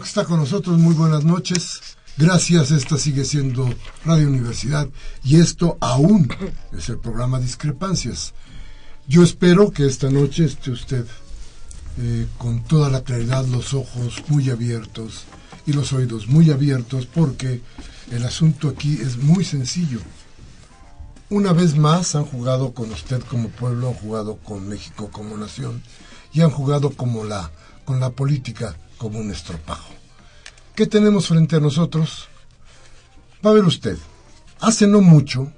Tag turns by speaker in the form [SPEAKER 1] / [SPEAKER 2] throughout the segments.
[SPEAKER 1] Que está con nosotros. Muy buenas noches. Gracias. Esta sigue siendo Radio Universidad y esto aún es el programa Discrepancias. Yo espero que esta noche esté usted eh, con toda la claridad, los ojos muy abiertos y los oídos muy abiertos porque el asunto aquí es muy sencillo. Una vez más han jugado con usted como pueblo, han jugado con México como nación y han jugado como la, con la política como un estropajo. ¿Qué tenemos frente a nosotros? Va a ver usted, hace no mucho,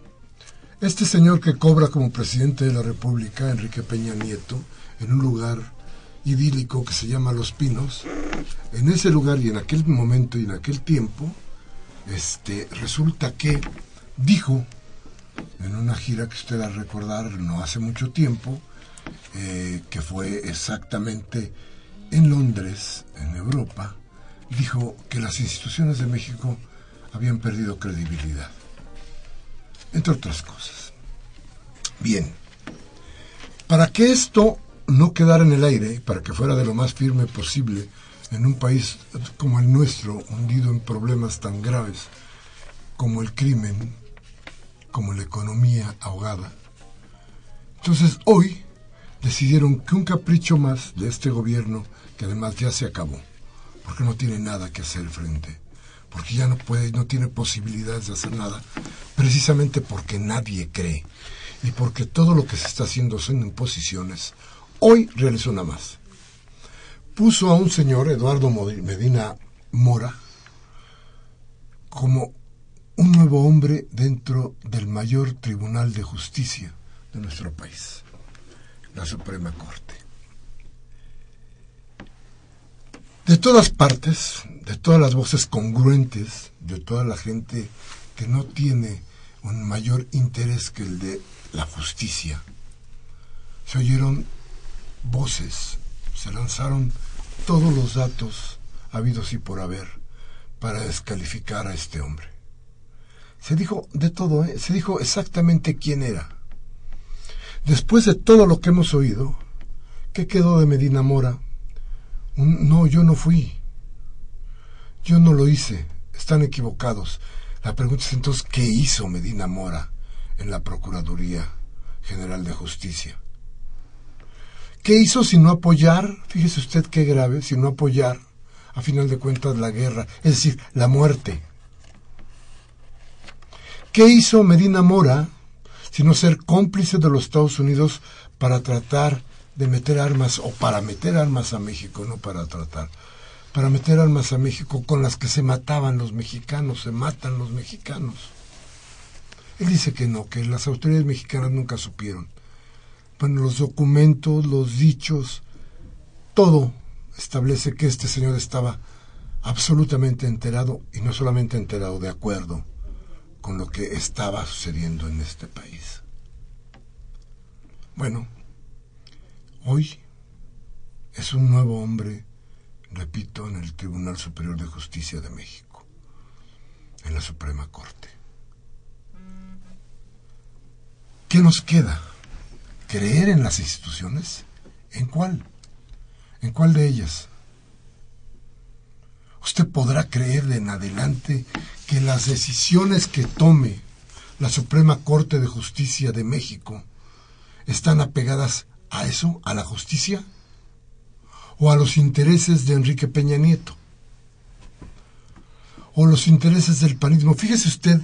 [SPEAKER 1] este señor que cobra como presidente de la República, Enrique Peña Nieto, en un lugar idílico que se llama Los Pinos, en ese lugar y en aquel momento y en aquel tiempo, este, resulta que dijo en una gira que usted va a recordar no hace mucho tiempo, eh, que fue exactamente en Londres, en Europa, dijo que las instituciones de México habían perdido credibilidad, entre otras cosas. Bien, para que esto no quedara en el aire, para que fuera de lo más firme posible en un país como el nuestro, hundido en problemas tan graves como el crimen, como la economía ahogada, entonces hoy decidieron que un capricho más de este gobierno que además ya se acabó, porque no tiene nada que hacer frente, porque ya no puede, no tiene posibilidades de hacer nada, precisamente porque nadie cree y porque todo lo que se está haciendo son imposiciones. Hoy realizó una más. Puso a un señor, Eduardo Medina Mora, como un nuevo hombre dentro del mayor tribunal de justicia de nuestro país, la Suprema Corte. De todas partes, de todas las voces congruentes, de toda la gente que no tiene un mayor interés que el de la justicia, se oyeron voces, se lanzaron todos los datos habidos y por haber para descalificar a este hombre. Se dijo de todo, ¿eh? se dijo exactamente quién era. Después de todo lo que hemos oído, ¿qué quedó de Medina Mora? No, yo no fui. Yo no lo hice. Están equivocados. La pregunta es entonces, ¿qué hizo Medina Mora en la Procuraduría General de Justicia? ¿Qué hizo si no apoyar? Fíjese usted qué grave, si no apoyar, a final de cuentas, la guerra, es decir, la muerte. ¿Qué hizo Medina Mora si no ser cómplice de los Estados Unidos para tratar de meter armas o para meter armas a México, no para tratar, para meter armas a México con las que se mataban los mexicanos, se matan los mexicanos. Él dice que no, que las autoridades mexicanas nunca supieron. Bueno, los documentos, los dichos, todo establece que este señor estaba absolutamente enterado, y no solamente enterado, de acuerdo con lo que estaba sucediendo en este país. Bueno, Hoy es un nuevo hombre, repito, en el Tribunal Superior de Justicia de México, en la Suprema Corte. ¿Qué nos queda? ¿Creer en las instituciones? ¿En cuál? ¿En cuál de ellas? Usted podrá creer de en adelante que las decisiones que tome la Suprema Corte de Justicia de México están apegadas a eso, a la justicia o a los intereses de Enrique Peña Nieto. o los intereses del panismo. Fíjese usted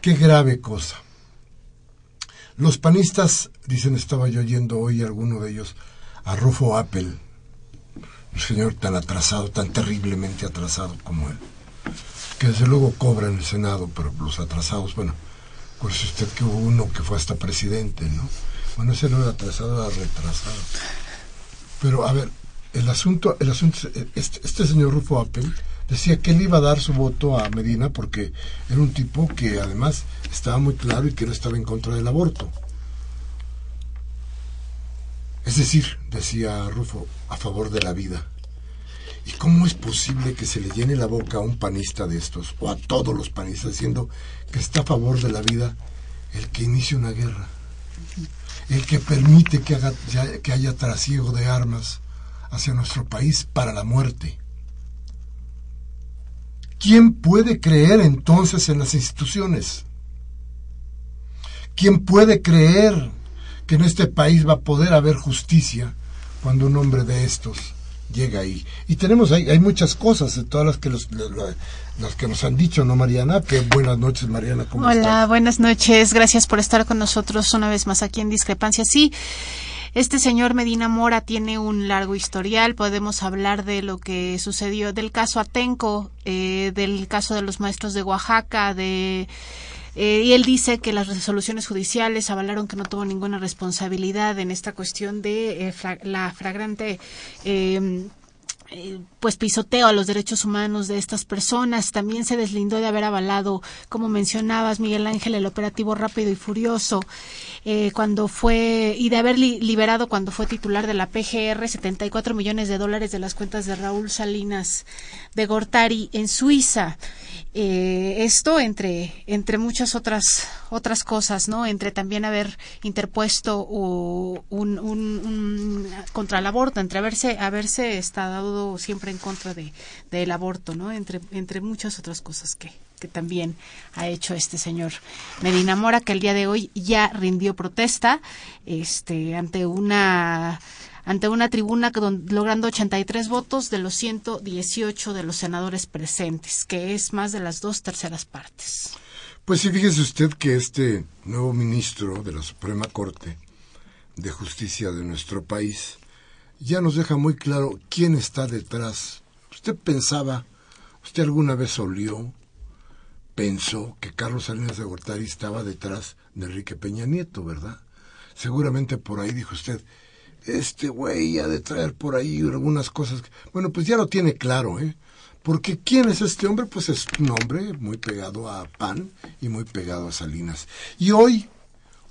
[SPEAKER 1] qué grave cosa. Los panistas, dicen, estaba yo oyendo hoy alguno de ellos, a Rufo Apple, un señor tan atrasado, tan terriblemente atrasado como él, que desde luego cobra en el Senado, pero los atrasados, bueno, pues usted que hubo uno que fue hasta presidente, ¿no? Bueno, ese no era atrasado, era retrasado. Pero a ver, el asunto, el asunto, este, este señor Rufo Apple decía que él iba a dar su voto a Medina porque era un tipo que además estaba muy claro y que no estaba en contra del aborto. Es decir, decía Rufo, a favor de la vida. ¿Y cómo es posible que se le llene la boca a un panista de estos, o a todos los panistas, diciendo que está a favor de la vida el que inicie una guerra? El que permite que, haga, que haya trasiego de armas hacia nuestro país para la muerte. ¿Quién puede creer entonces en las instituciones? ¿Quién puede creer que en este país va a poder haber justicia cuando un hombre de estos llega ahí? Y tenemos ahí, hay muchas cosas, de todas las que, los, las que nos han dicho, ¿no, Mariana? Que buenas noches, Mariana. ¿cómo
[SPEAKER 2] Hola, buenas noches. Gracias por estar con nosotros una vez más aquí en Discrepancia. Sí, este señor Medina Mora tiene un largo historial. Podemos hablar de lo que sucedió, del caso Atenco, eh, del caso de los maestros de Oaxaca, de eh, y él dice que las resoluciones judiciales avalaron que no tuvo ninguna responsabilidad en esta cuestión de eh, la fragrante eh, pues pisoteo a los derechos humanos de estas personas. También se deslindó de haber avalado, como mencionabas, Miguel Ángel, el operativo rápido y furioso, eh, cuando fue, y de haber liberado cuando fue titular de la PGR 74 millones de dólares de las cuentas de Raúl Salinas de Gortari en Suiza. Eh, esto entre, entre muchas otras, otras cosas, ¿no? Entre también haber interpuesto un, un, contra el aborto, entre haberse, haberse estado siempre en contra de, del aborto, ¿no? Entre, entre muchas otras cosas que, que también ha hecho este señor Medina Mora, que el día de hoy ya rindió protesta este, ante una ante una tribuna logrando 83 votos de los 118 de los senadores presentes, que es más de las dos terceras partes.
[SPEAKER 1] Pues sí, fíjese usted que este nuevo ministro de la Suprema Corte de Justicia de nuestro país ya nos deja muy claro quién está detrás. Usted pensaba, usted alguna vez olió, pensó que Carlos Salinas de Gortari estaba detrás de Enrique Peña Nieto, ¿verdad? Seguramente por ahí dijo usted, este güey ha de traer por ahí algunas cosas. Bueno, pues ya lo tiene claro, ¿eh? Porque ¿quién es este hombre? Pues es un hombre muy pegado a PAN y muy pegado a Salinas. Y hoy,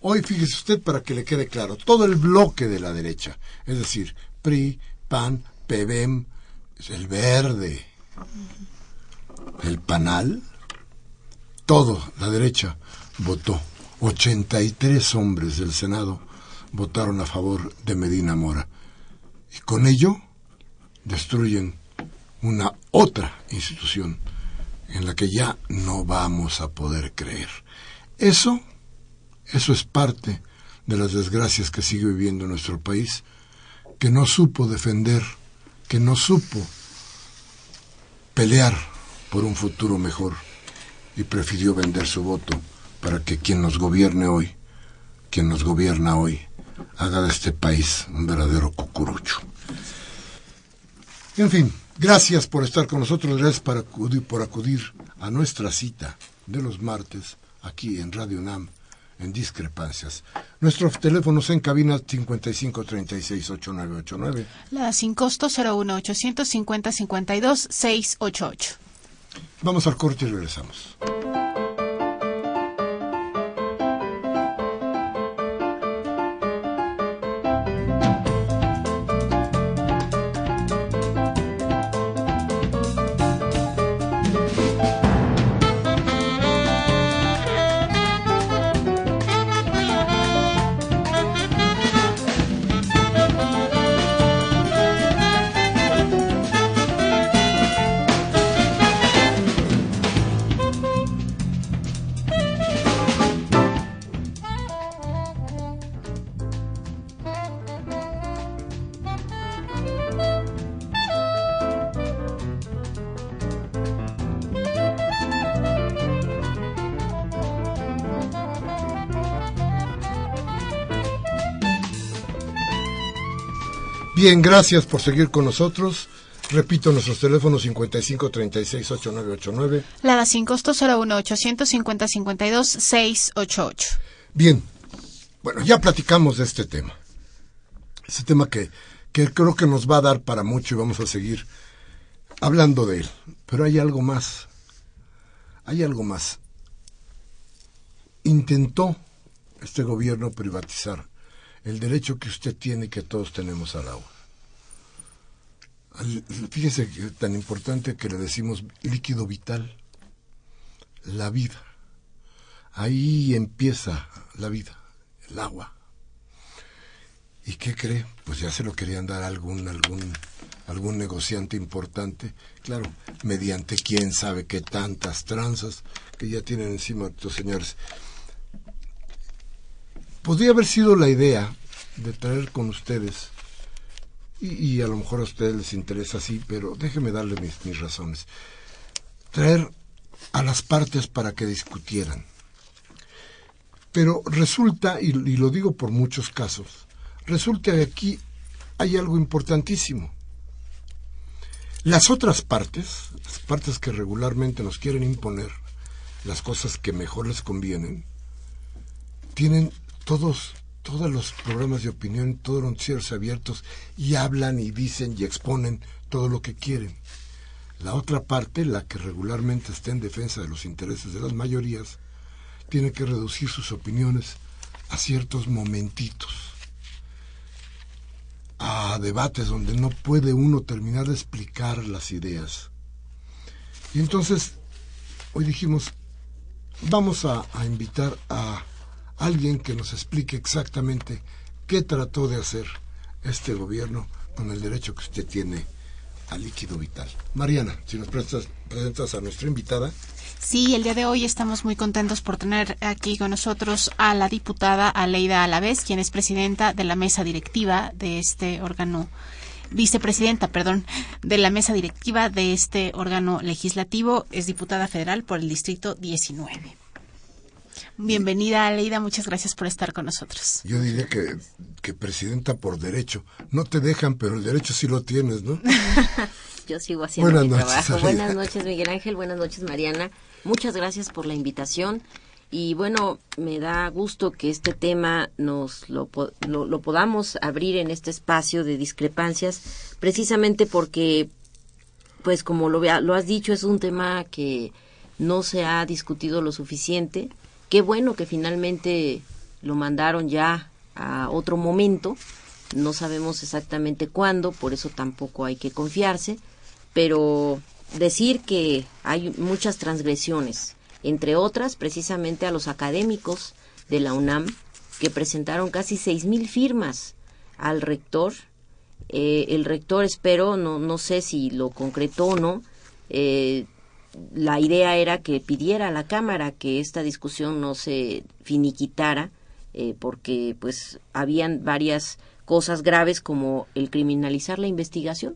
[SPEAKER 1] hoy fíjese usted para que le quede claro, todo el bloque de la derecha, es decir, PRI, PAN, PBM, el Verde, el PANAL, todo, la derecha, votó. 83 hombres del Senado votaron a favor de Medina Mora. Y con ello destruyen una otra institución en la que ya no vamos a poder creer. Eso, eso es parte de las desgracias que sigue viviendo nuestro país que no supo defender, que no supo pelear por un futuro mejor y prefirió vender su voto para que quien nos gobierne hoy, quien nos gobierna hoy, haga de este país un verdadero cucurucho. En fin, gracias por estar con nosotros, gracias por acudir, acudir a nuestra cita de los martes aquí en Radio NAM en discrepancias. Nuestros teléfonos en cabina 55368989.
[SPEAKER 2] La sin costo 01850 52 688.
[SPEAKER 1] Vamos al corte y regresamos. Bien, gracias por seguir con nosotros. Repito, nuestros teléfonos 55 36 8989.
[SPEAKER 2] Lada sin costo 01 850 52 688.
[SPEAKER 1] Bien, bueno, ya platicamos de este tema. Este tema que, que creo que nos va a dar para mucho y vamos a seguir hablando de él. Pero hay algo más. Hay algo más. Intentó este gobierno privatizar el derecho que usted tiene que todos tenemos al agua. Fíjese que tan importante que le decimos líquido vital, la vida. Ahí empieza la vida, el agua. ¿Y qué cree? Pues ya se lo querían dar a algún, algún, algún negociante importante, claro, mediante quién sabe qué tantas tranzas que ya tienen encima estos señores. Podría haber sido la idea de traer con ustedes y, a lo mejor a ustedes les interesa así, pero déjenme darle mis, mis razones. Traer a las partes para que discutieran. Pero resulta, y, y lo digo por muchos casos, resulta que aquí hay algo importantísimo. Las otras partes, las partes que regularmente nos quieren imponer las cosas que mejor les convienen, tienen todos todos los programas de opinión, todos los noticieros abiertos y hablan y dicen y exponen todo lo que quieren. La otra parte, la que regularmente está en defensa de los intereses de las mayorías, tiene que reducir sus opiniones a ciertos momentitos, a debates donde no puede uno terminar de explicar las ideas. Y entonces, hoy dijimos, vamos a, a invitar a alguien que nos explique exactamente qué trató de hacer este gobierno con el derecho que usted tiene al líquido vital. Mariana, si nos prestas, presentas a nuestra invitada.
[SPEAKER 2] Sí, el día de hoy estamos muy contentos por tener aquí con nosotros a la diputada Aleida Alavés, quien es presidenta de la mesa directiva de este órgano vicepresidenta, perdón, de la mesa directiva de este órgano legislativo, es diputada federal por el distrito 19. Bienvenida, Aleida. Muchas gracias por estar con nosotros.
[SPEAKER 1] Yo diría que, que presidenta por derecho. No te dejan, pero el derecho sí lo tienes, ¿no?
[SPEAKER 3] Yo sigo haciendo mi trabajo. Buenas noches, Miguel Ángel. Buenas noches, Mariana. Muchas gracias por la invitación. Y bueno, me da gusto que este tema nos lo, lo, podamos abrir en este espacio de discrepancias, precisamente porque, pues como lo, lo has dicho, es un tema que no se ha discutido lo suficiente Qué bueno que finalmente lo mandaron ya a otro momento. No sabemos exactamente cuándo, por eso tampoco hay que confiarse, pero decir que hay muchas transgresiones, entre otras precisamente a los académicos de la UNAM, que presentaron casi seis mil firmas al rector. Eh, el rector, espero, no, no sé si lo concretó o no, eh, la idea era que pidiera a la Cámara que esta discusión no se finiquitara, eh, porque pues habían varias cosas graves como el criminalizar la investigación.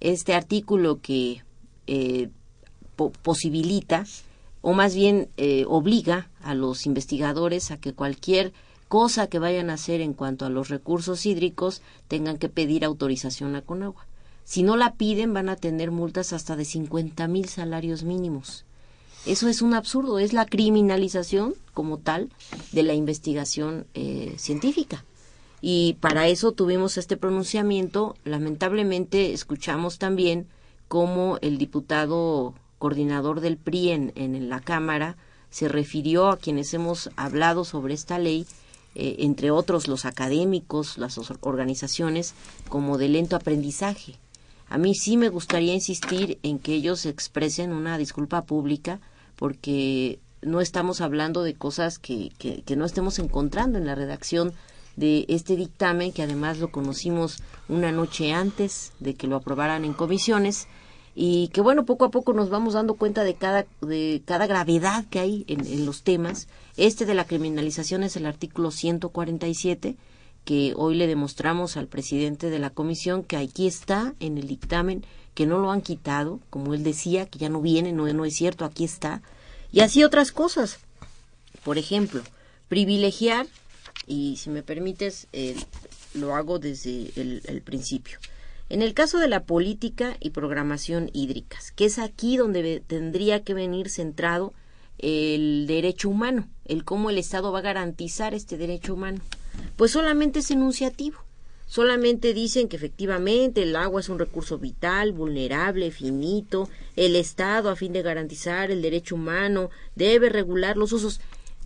[SPEAKER 3] Este artículo que eh, posibilita, o más bien eh, obliga a los investigadores a que cualquier cosa que vayan a hacer en cuanto a los recursos hídricos tengan que pedir autorización a Conagua. Si no la piden, van a tener multas hasta de 50 mil salarios mínimos. Eso es un absurdo, es la criminalización como tal de la investigación eh, científica. Y para eso tuvimos este pronunciamiento. Lamentablemente escuchamos también cómo el diputado coordinador del PRI en, la Cámara se refirió a quienes hemos hablado sobre esta ley, eh, entre otros los académicos, las organizaciones, como de lento aprendizaje. A mí sí me gustaría insistir en que ellos expresen una disculpa pública porque no estamos hablando de cosas que, que, no estemos encontrando en la redacción de este dictamen, que además lo conocimos una noche antes de que lo aprobaran en comisiones, y que bueno, poco a poco nos vamos dando cuenta de cada, de cada gravedad que hay en, en los temas. Este de la criminalización es el artículo 147, que hoy le demostramos al presidente de la comisión que aquí está en el dictamen, que no lo han quitado, como él decía, que ya no viene, no, no es cierto, aquí está. Y así otras cosas. Por ejemplo, privilegiar, y si me permites, lo hago desde el, principio. En el caso de la política y programación hídricas, que es aquí donde tendría que venir centrado el derecho humano, el cómo el Estado va a garantizar este derecho humano. Pues solamente es enunciativo. Solamente dicen que efectivamente el agua es un recurso vital, vulnerable, finito. El Estado, a fin de garantizar el derecho humano, debe regular los usos.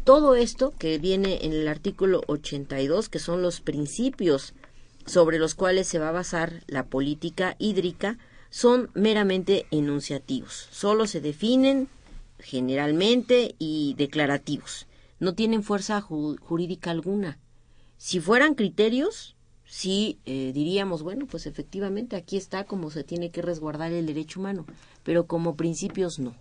[SPEAKER 3] Todo esto que viene en el artículo 82, que son los principios sobre los cuales se va a basar la política hídrica, son meramente enunciativos. Solo se definen generalmente y declarativos. No tienen fuerza jurídica alguna. Si fueran criterios, sí eh, diríamos, bueno, pues efectivamente aquí está como se tiene que resguardar el derecho humano, pero como principios no.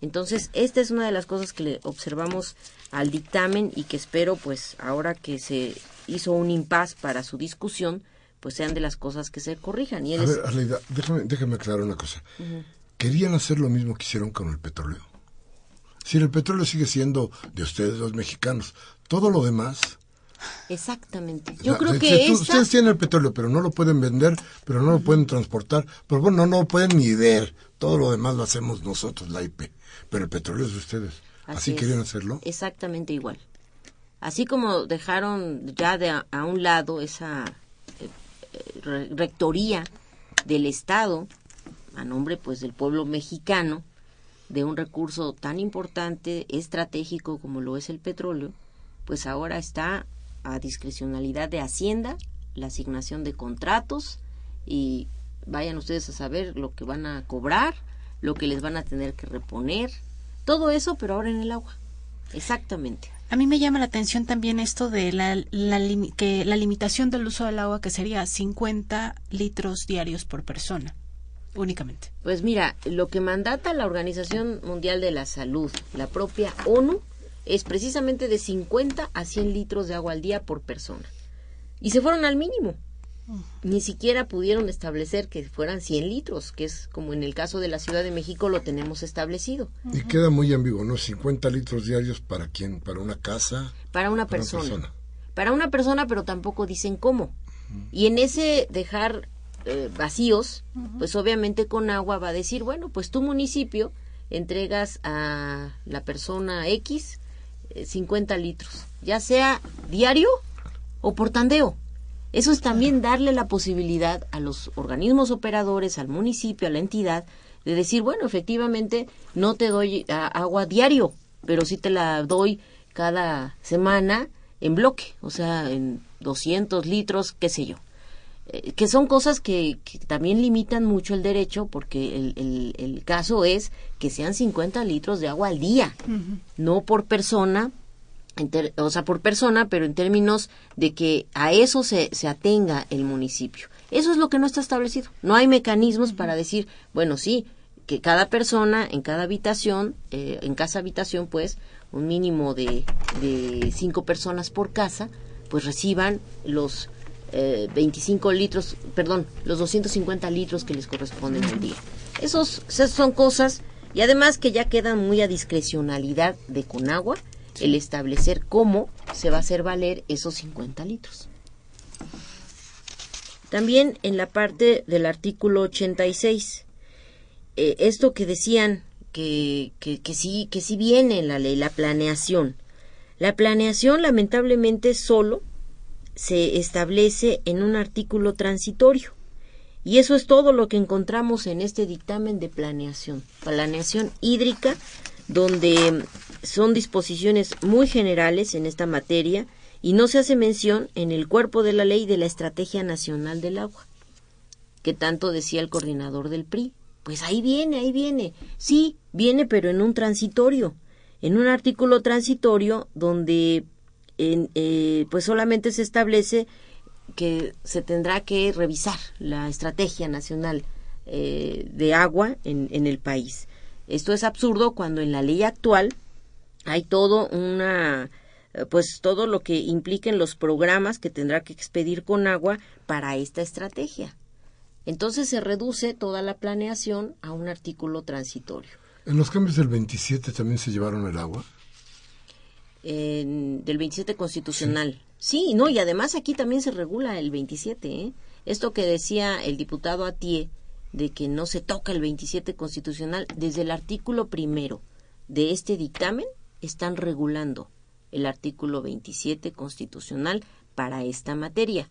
[SPEAKER 3] Entonces, esta es una de las cosas que le observamos al dictamen y que espero, pues, ahora que se hizo un impas para su discusión, pues sean de las cosas que se corrijan. Y
[SPEAKER 1] A ver, Arleida, déjame, déjame aclarar una cosa. Querían hacer lo mismo que hicieron con el petróleo. Si el petróleo sigue siendo de ustedes los mexicanos, todo lo demás
[SPEAKER 3] Exactamente. Yo creo que
[SPEAKER 1] ustedes tienen el petróleo, pero no lo pueden vender, pero no lo pueden transportar, pero bueno, no lo pueden ni ver. Todo lo demás lo hacemos nosotros, la IP. Pero el petróleo es de ustedes. Así, querían hacerlo.
[SPEAKER 3] Exactamente igual. Así como dejaron ya de a, un lado esa eh, rectoría del Estado a nombre pues del pueblo mexicano de un recurso tan importante, estratégico como lo es el petróleo, pues ahora está a discrecionalidad de Hacienda la asignación de contratos y vayan ustedes a saber lo que van a cobrar, lo que les van a tener que reponer, todo eso, pero ahora en el agua. Exactamente.
[SPEAKER 2] A mí me llama la atención también esto de la, la, que la limitación del uso del agua que sería 50 litros diarios por persona únicamente.
[SPEAKER 3] Pues mira, lo que mandata la Organización Mundial de la Salud, la propia ONU, es precisamente de 50 a 100 litros de agua al día por persona. Y se fueron al mínimo. Ni siquiera pudieron establecer que fueran 100 litros, que es como en el caso de la Ciudad de México lo tenemos establecido.
[SPEAKER 1] Y queda muy ambiguo, ¿no? 50 litros diarios para quién? ¿Para una casa?
[SPEAKER 3] Para una, persona. Para una persona, pero tampoco dicen cómo. Y en ese dejar eh, vacíos, pues obviamente con agua va a decir, bueno, pues tu municipio entregas a la persona X 50 eh, litros, ya sea diario o por tandeo. Eso es también darle la posibilidad a los organismos operadores, al municipio, a la entidad, de decir, bueno, efectivamente no te doy agua diario, pero sí te la doy cada semana en bloque, o sea, en 200 litros, qué sé yo. Eh, que son cosas que, también limitan mucho el derecho, porque el, el, caso es que sean 50 litros de agua al día, no por persona, o sea, por persona, pero en términos de que a eso se, se atenga el municipio. Eso es lo que no está establecido. No hay mecanismos para decir, bueno, sí, que cada persona en cada habitación, eh, en casa habitación, pues, un mínimo de, de cinco personas por casa, pues reciban los 25 eh, litros, perdón, los 250 litros que les corresponden al día. Esos, esas son cosas, y además que ya quedan muy a discrecionalidad de Conagua el establecer cómo se va a hacer valer esos 50 litros. También en la parte del artículo 86, eh, esto que decían que, que, que, sí, que sí viene en la ley, la planeación. La planeación lamentablemente solo se establece en un artículo transitorio. Y eso es todo lo que encontramos en este dictamen de planeación. Planeación hídrica, donde son disposiciones muy generales en esta materia y no se hace mención en el cuerpo de la ley de la Estrategia Nacional del Agua, que tanto decía el coordinador del PRI. Pues ahí viene, ahí viene. Sí, viene, pero en un transitorio, en un artículo transitorio donde eh, pues solamente se establece que se tendrá que revisar la estrategia nacional eh, de agua en, en, el país. Esto es absurdo cuando en la ley actual hay todo una pues todo lo que impliquen los programas que tendrá que expedir con agua para esta estrategia. Entonces se reduce toda la planeación a un artículo transitorio.
[SPEAKER 1] ¿En los cambios del 27 también se llevaron el agua?
[SPEAKER 3] Del 27 constitucional. Sí. no, y además aquí también se regula el 27, ¿eh? Esto que decía el diputado Atié, de que no se toca el 27 constitucional, desde el artículo primero de este dictamen están regulando el artículo 27 constitucional para esta materia.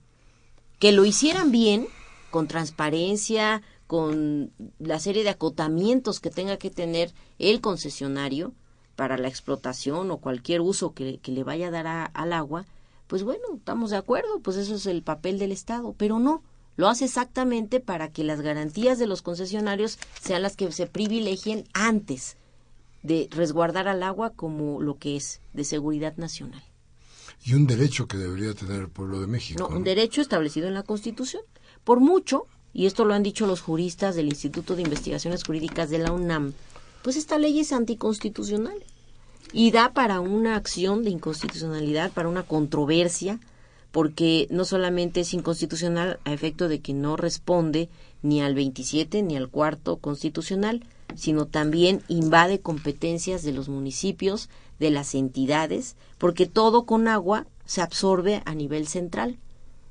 [SPEAKER 3] Que lo hicieran bien, con transparencia, con la serie de acotamientos que tenga que tener el concesionario para la explotación o cualquier uso que, le vaya a dar al agua, pues bueno, estamos de acuerdo, pues eso es el papel del Estado, pero no, lo hace exactamente para que las garantías de los concesionarios sean las que se privilegien antes de resguardar al agua como lo que es de seguridad nacional.
[SPEAKER 1] Y un derecho que debería tener el pueblo de México.
[SPEAKER 3] No, un derecho establecido en la Constitución. Por mucho, y esto lo han dicho los juristas del Instituto de Investigaciones Jurídicas de la UNAM, pues esta ley es anticonstitucional y da para una acción de inconstitucionalidad, para una controversia, porque no solamente es inconstitucional a efecto de que no responde ni al 27 ni al cuarto constitucional, sino también invade competencias de los municipios, de las entidades, porque todo con agua se absorbe a nivel central.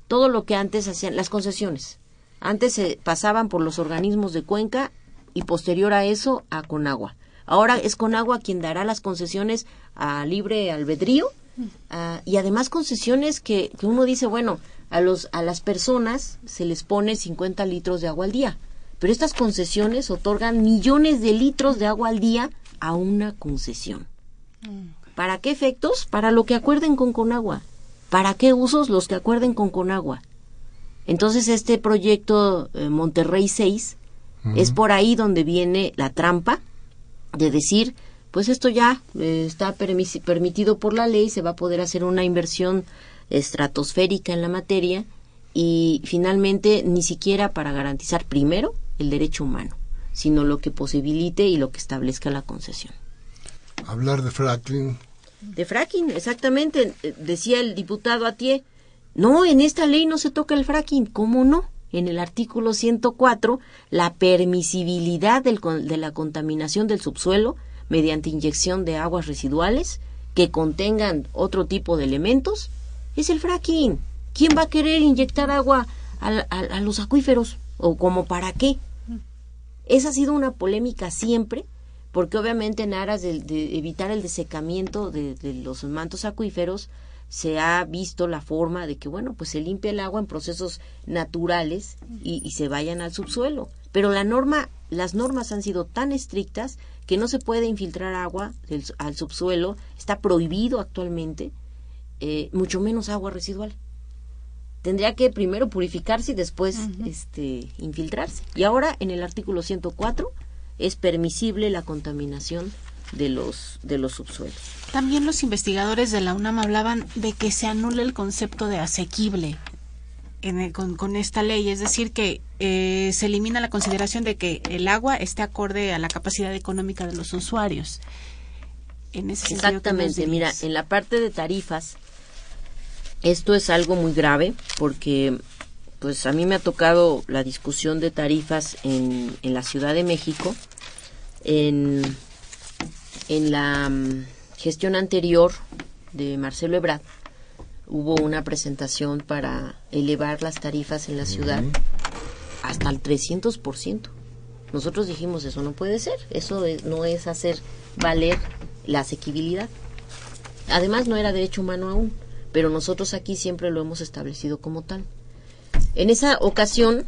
[SPEAKER 3] Todo lo que antes hacían las concesiones. Antes se pasaban por los organismos de Cuenca y posterior a eso a Conagua. Ahora es Conagua quien dará las concesiones a libre albedrío ah, y además concesiones que, que uno dice, bueno, a, los, a las personas se les pone 50 litros de agua al día pero estas concesiones otorgan millones de litros de agua al día a una concesión. ¿Para qué efectos? Para lo que acuerden con Conagua. ¿Para qué usos los que acuerden con Conagua? Entonces este proyecto eh, Monterrey 6 es por ahí donde viene la trampa de decir, pues esto ya eh, está permitido por la ley, se va a poder hacer una inversión estratosférica en la materia y finalmente ni siquiera para garantizar primero el derecho humano, sino lo que posibilite y lo que establezca la concesión.
[SPEAKER 1] Hablar de fracking.
[SPEAKER 3] De fracking, exactamente. Eh, decía el diputado Atié, no, en esta ley no se toca el fracking. ¿Cómo no? En el artículo 104, la permisibilidad del, de la contaminación del subsuelo mediante inyección de aguas residuales que contengan otro tipo de elementos es el fracking. ¿Quién va a querer inyectar agua a los acuíferos? ¿O como para qué? Esa ha sido una polémica siempre, porque obviamente en aras de, evitar el desecamiento de, los mantos acuíferos, se ha visto la forma de que, bueno, pues se limpia el agua en procesos naturales y, se vayan al subsuelo. Pero la norma, las normas han sido tan estrictas que no se puede infiltrar agua al subsuelo, está prohibido actualmente, eh, mucho menos agua residual tendría que primero purificarse y después este, infiltrarse. Y ahora en el artículo 104 es permisible la contaminación de los, de los subsuelos.
[SPEAKER 2] También los investigadores de la UNAM hablaban de que se anula el concepto de asequible en con, esta ley, es decir, que eh, se elimina la consideración de que el agua esté acorde a la capacidad económica de los usuarios.
[SPEAKER 3] En ese Exactamente, mira, en la parte de tarifas, esto es algo muy grave porque pues a mí me ha tocado la discusión de tarifas en, en la Ciudad de México. En, en la mm, gestión anterior de Marcelo Ebrard hubo una presentación para elevar las tarifas en la ciudad hasta el 300%. Nosotros dijimos, eso no puede ser, eso no es hacer valer la asequibilidad. Además, no era derecho humano aún pero nosotros aquí siempre lo hemos establecido como tal. En esa ocasión,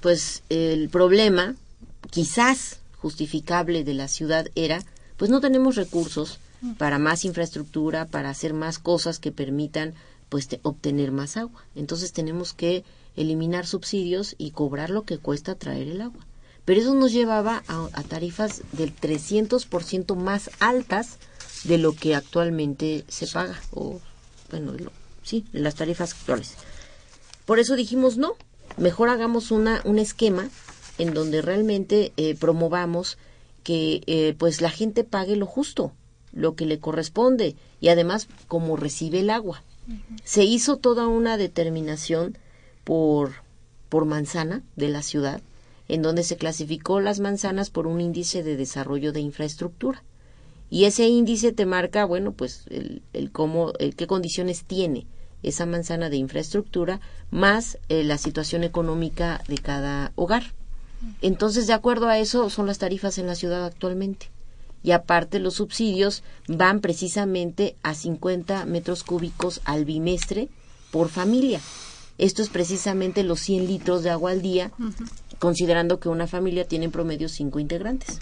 [SPEAKER 3] pues el problema, quizás justificable de la ciudad era, pues no tenemos recursos para más infraestructura, para hacer más cosas que permitan pues obtener más agua. Entonces tenemos que eliminar subsidios y cobrar lo que cuesta traer el agua. Pero eso nos llevaba a, a tarifas del 300% más altas de lo que actualmente se paga o bueno, sí, las tarifas actuales. Por eso dijimos no, mejor hagamos una, un esquema en donde realmente eh, promovamos que eh, pues la gente pague lo justo, lo que le corresponde y además como recibe el agua. Se hizo toda una determinación por, por manzana de la ciudad, en donde se clasificó las manzanas por un índice de desarrollo de infraestructura. Y ese índice te marca, bueno, pues el, el cómo, qué condiciones tiene esa manzana de infraestructura más eh, la situación económica de cada hogar. Entonces, de acuerdo a eso, son las tarifas en la ciudad actualmente. Y aparte, los subsidios van precisamente a 50 metros cúbicos al bimestre por familia. Esto es precisamente los 100 litros de agua al día, considerando que una familia tiene en promedio 5 integrantes.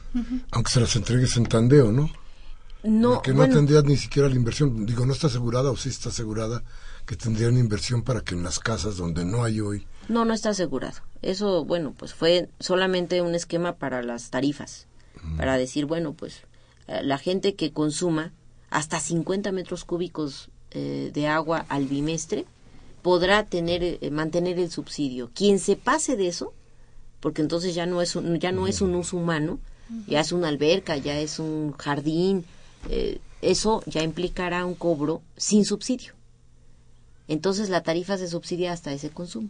[SPEAKER 1] Aunque se las entregues en tandeo, ¿no?
[SPEAKER 3] No,
[SPEAKER 1] que no tendrías ni siquiera la inversión. Digo, ¿no está asegurada o sí está asegurada que tendría una inversión para que en las casas donde no hay hoy...
[SPEAKER 3] No, no está asegurado. Eso, bueno, pues fue solamente un esquema para las tarifas, para decir, bueno, pues eh, la gente que consuma hasta 50 metros cúbicos eh, de agua al bimestre podrá tener eh, mantener el subsidio. Quien se pase de eso, porque entonces ya no es un, ya no es un uso humano, ya es una alberca, ya es un jardín, eso ya implicará un cobro sin subsidio entonces la tarifa se subsidia hasta ese consumo.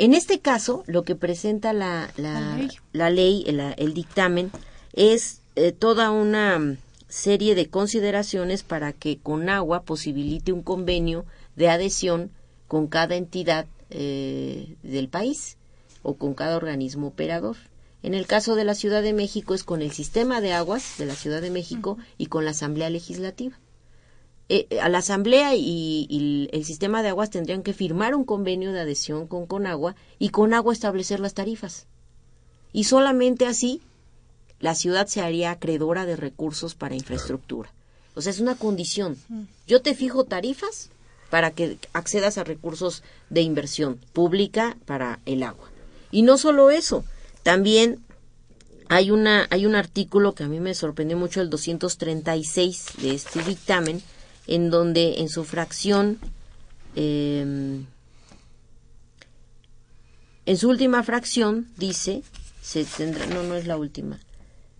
[SPEAKER 3] En este caso, lo que presenta la, la, ley, el, dictamen, es eh, toda una serie de consideraciones para que Conagua posibilite un convenio de adhesión con cada entidad eh, del país o con cada organismo operador. En el caso de la Ciudad de México es con el sistema de aguas de la Ciudad de México y con la Asamblea Legislativa. Eh, a la Asamblea y, el sistema de aguas tendrían que firmar un convenio de adhesión con Conagua y Conagua establecer las tarifas. Y solamente así la ciudad se haría acreedora de recursos para infraestructura. O sea, es una condición. Yo te fijo tarifas para que accedas a recursos de inversión pública para el agua. Y no solo eso, también hay, una, hay un artículo que a mí me sorprendió mucho, el 236 de este dictamen, en donde en su fracción, em, en su última fracción dice, se tendrá, no, no es la última,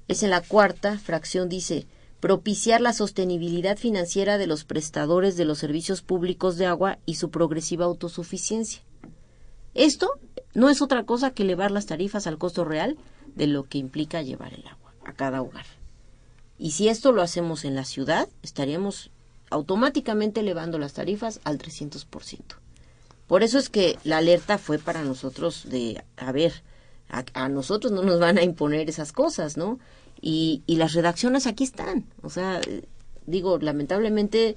[SPEAKER 3] es en la cuarta fracción dice, propiciar la sostenibilidad financiera de los prestadores de los servicios públicos de agua y su progresiva autosuficiencia. Esto no es otra cosa que elevar las tarifas al costo real de lo que implica llevar el agua a cada hogar. Y si esto lo hacemos en la ciudad, estaríamos automáticamente elevando las tarifas al 300%. Por eso es que la alerta fue para nosotros de, a ver, a, nosotros no nos van a imponer esas cosas, ¿no? Y, y las redacciones aquí están. O sea, digo, lamentablemente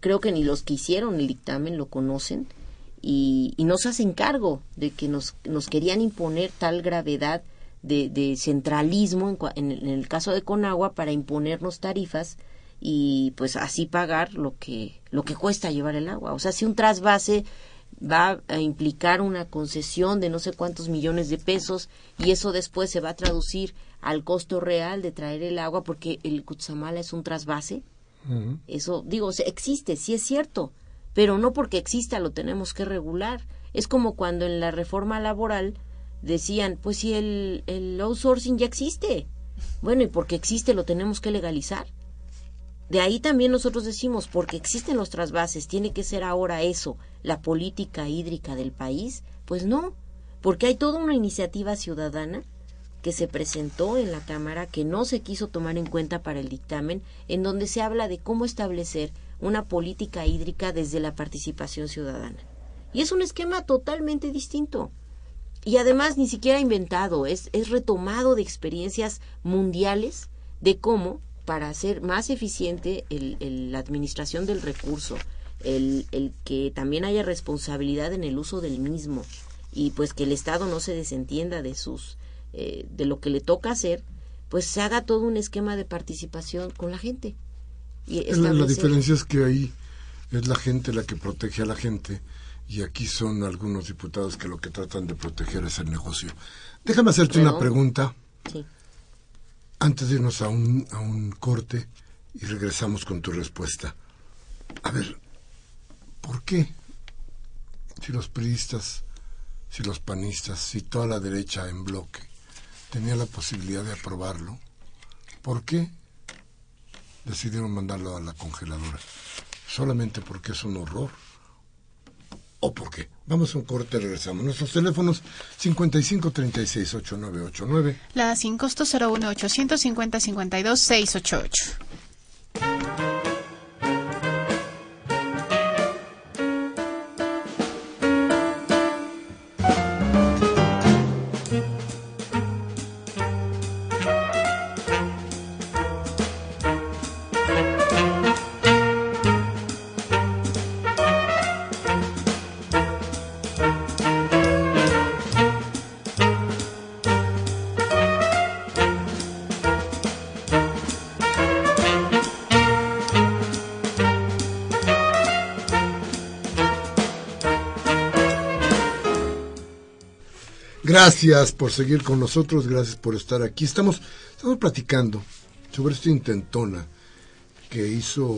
[SPEAKER 3] creo que ni los que hicieron el dictamen lo conocen y, y no se hacen cargo de que nos, nos querían imponer tal gravedad de, de centralismo en, en, el caso de Conagua para imponernos tarifas y pues así pagar lo que lo que cuesta llevar el agua. O sea, si un trasvase va a implicar una concesión de no sé cuántos millones de pesos y eso después se va a traducir al costo real de traer el agua porque el Cutzamala es un trasvase. Eso, digo, existe, sí es cierto, pero no porque exista lo tenemos que regular. Es como cuando en la reforma laboral decían, pues si el, el outsourcing ya existe. Bueno, y porque existe lo tenemos que legalizar. De ahí también nosotros decimos, porque existen los trasvases, tiene que ser ahora eso, la política hídrica del país. Pues no, porque hay toda una iniciativa ciudadana que se presentó en la Cámara que no se quiso tomar en cuenta para el dictamen, en donde se habla de cómo establecer una política hídrica desde la participación ciudadana. Y es un esquema totalmente distinto. Y además ni siquiera inventado, es, es retomado de experiencias mundiales de cómo para hacer más eficiente la administración del recurso, el, que también haya responsabilidad en el uso del mismo y pues que el Estado no se desentienda de sus eh, de lo que le toca hacer, pues se haga todo un esquema de participación con la gente.
[SPEAKER 1] Y la, la diferencia es que ahí es la gente la que protege a la gente y aquí son algunos diputados que lo que tratan de proteger es el negocio. Déjame hacerte una pregunta. Sí antes de irnos a un, a un corte y regresamos con tu respuesta. A ver, ¿por qué? Si los periodistas, si los panistas, si toda la derecha en bloque tenía la posibilidad de aprobarlo, ¿por qué decidieron mandarlo a la congeladora? ¿Solamente porque es un horror? ¿O por qué? Vamos a un corte, regresamos. Nuestros teléfonos 5536-8989.
[SPEAKER 2] La sin costo 01 850 52 688.
[SPEAKER 1] Gracias por seguir con nosotros, gracias por estar aquí. Estamos, estamos platicando sobre esta intentona que hizo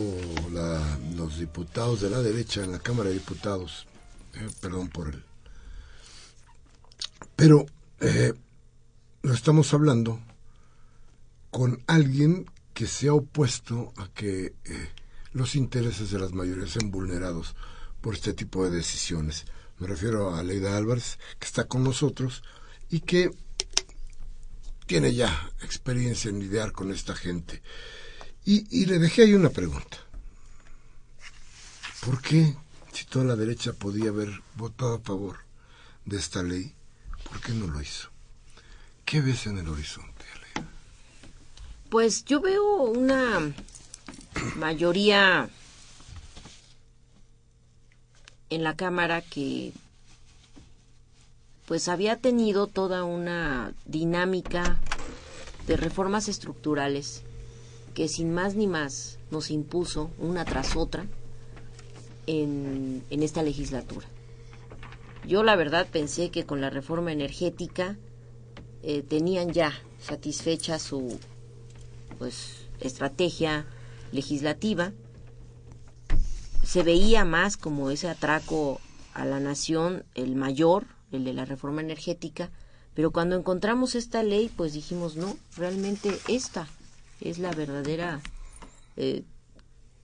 [SPEAKER 1] los diputados de la derecha en la Cámara de Diputados. Eh, perdón por él. Pero eh, lo estamos hablando con alguien que se ha opuesto a que eh, los intereses de las mayorías sean vulnerados por este tipo de decisiones. Me refiero a Leida Álvarez, que está con nosotros y que tiene ya experiencia en lidiar con esta gente. Y, le dejé ahí una pregunta. ¿Por qué, si toda la derecha podía haber votado a favor de esta ley, por qué no lo hizo? ¿Qué ves en el horizonte, Leida?
[SPEAKER 3] Pues yo veo una mayoría en la Cámara que pues había tenido toda una dinámica de reformas estructurales que sin más ni más nos impuso una tras otra en, esta legislatura. Yo la verdad pensé que con la reforma energética eh, tenían ya satisfecha su pues estrategia legislativa se veía más como ese atraco a la nación, el mayor, el de la reforma energética, pero cuando encontramos esta ley, pues dijimos, no, realmente esta es la verdadera eh,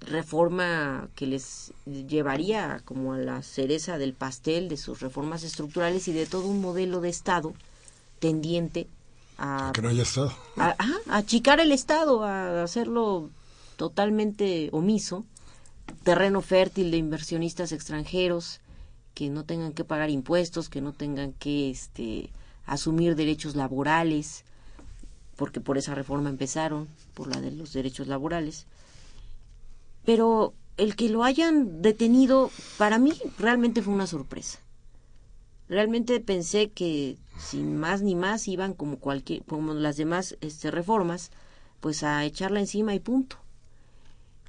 [SPEAKER 3] reforma que les llevaría como a la cereza del pastel de sus reformas estructurales y de todo un modelo de Estado tendiente a...
[SPEAKER 1] Que no haya Estado.
[SPEAKER 3] A, a achicar el Estado, a hacerlo totalmente omiso terreno fértil de inversionistas extranjeros que no tengan que pagar impuestos, que no tengan que este, asumir derechos laborales, porque por esa reforma empezaron, por la de los derechos laborales. Pero el que lo hayan detenido, para mí realmente fue una sorpresa. Realmente pensé que sin más ni más iban como cualquier, como las demás este, reformas, pues a echarla encima y punto.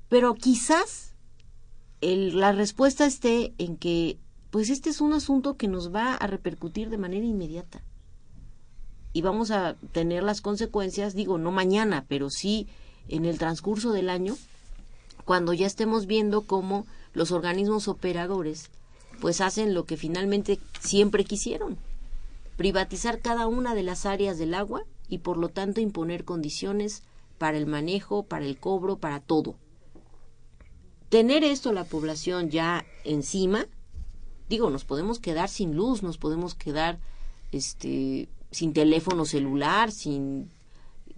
[SPEAKER 3] Pero quizás la respuesta esté en que, pues este es un asunto que nos va a repercutir de manera inmediata. Y vamos a tener las consecuencias, digo, no mañana, pero sí en el transcurso del año, cuando ya estemos viendo cómo los organismos operadores pues hacen lo que finalmente siempre quisieron, privatizar cada una de las áreas del agua y por lo tanto imponer condiciones para el manejo, para el cobro, para todo tener esto la población ya encima, digo, nos podemos quedar sin luz, nos podemos quedar este sin teléfono celular, sin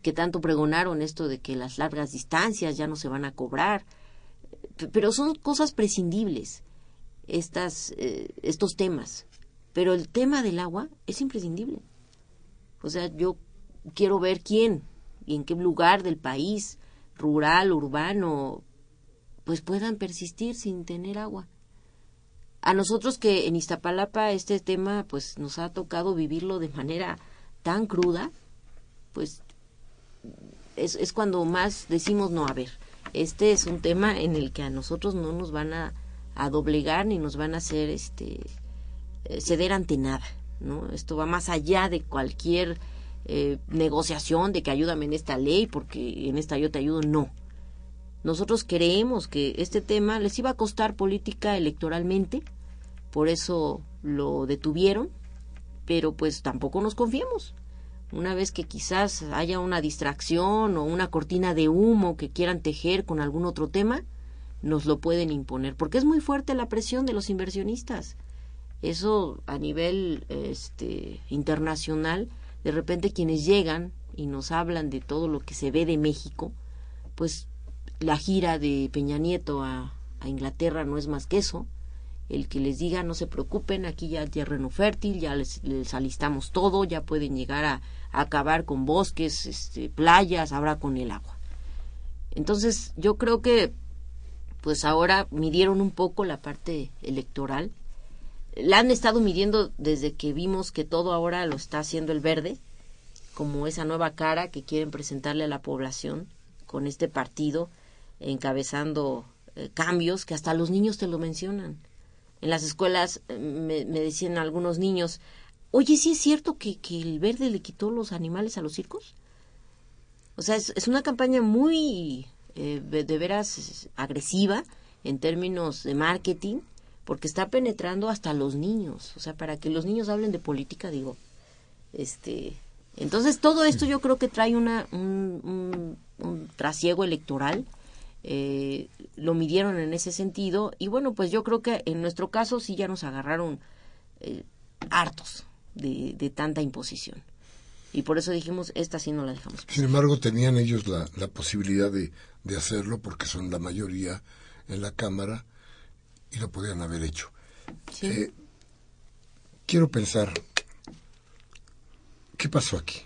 [SPEAKER 3] que tanto pregonaron esto de que las largas distancias ya no se van a cobrar, pero son cosas prescindibles estas eh, estos temas, pero el tema del agua es imprescindible. O sea, yo quiero ver quién y en qué lugar del país, rural, urbano, pues puedan persistir sin tener agua. A nosotros que en Iztapalapa este tema pues nos ha tocado vivirlo de manera tan cruda, pues es, es cuando más decimos no, a ver, este es un tema en el que a nosotros no nos van a, a doblegar ni nos van a hacer este eh, ceder ante nada, ¿no? Esto va más allá de cualquier eh, negociación de que ayúdame en esta ley porque en esta yo te ayudo, no. Nosotros creemos que este tema les iba a costar política electoralmente, por eso lo detuvieron, pero pues tampoco nos confiemos. Una vez que quizás haya una distracción o una cortina de humo que quieran tejer con algún otro tema, nos lo pueden imponer, porque es muy fuerte la presión de los inversionistas. Eso a nivel este, internacional, de repente quienes llegan y nos hablan de todo lo que se ve de México, pues la gira de Peña Nieto a, Inglaterra no es más que eso. El que les diga no se preocupen, aquí ya hay terreno fértil, ya les, alistamos todo, ya pueden llegar a, acabar con bosques, este, playas, ahora con el agua. Entonces yo creo que pues ahora midieron un poco la parte electoral. La han estado midiendo desde que vimos que todo ahora lo está haciendo el verde, como esa nueva cara que quieren presentarle a la población con este partido encabezando eh, cambios que hasta los niños te lo mencionan. En las escuelas eh, me, decían algunos niños, oye, ¿sí es cierto que, que el verde le quitó los animales a los circos? O sea, es, una campaña muy, eh, de veras, agresiva en términos de marketing, porque está penetrando hasta los niños. O sea, para que los niños hablen de política, digo, este... Entonces, todo esto yo creo que trae una, un, un, trasiego electoral. Eh, lo midieron en ese sentido. Y bueno, pues yo creo que en nuestro caso sí ya nos agarraron eh, hartos de, de tanta imposición y por eso dijimos, esta sí no la dejamos.
[SPEAKER 1] Sin embargo, tenían ellos la, la posibilidad de, de, hacerlo porque son la mayoría en la Cámara y lo podían haber hecho. Eh, quiero pensar, ¿qué pasó aquí?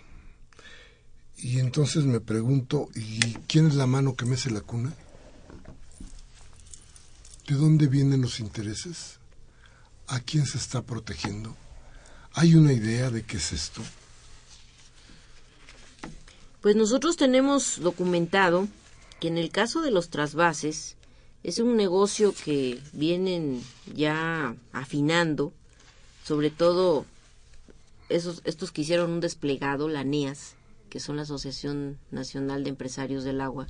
[SPEAKER 1] Y entonces me pregunto, ¿y quién es la mano que mece la cuna? ¿De dónde vienen los intereses? ¿A quién se está protegiendo? ¿Hay una idea de qué es esto?
[SPEAKER 3] Pues nosotros tenemos documentado que en el caso de los trasvases es un negocio que vienen ya afinando, sobre todo esos, estos que hicieron un desplegado, la NEAS, que son la Asociación Nacional de Empresarios del Agua,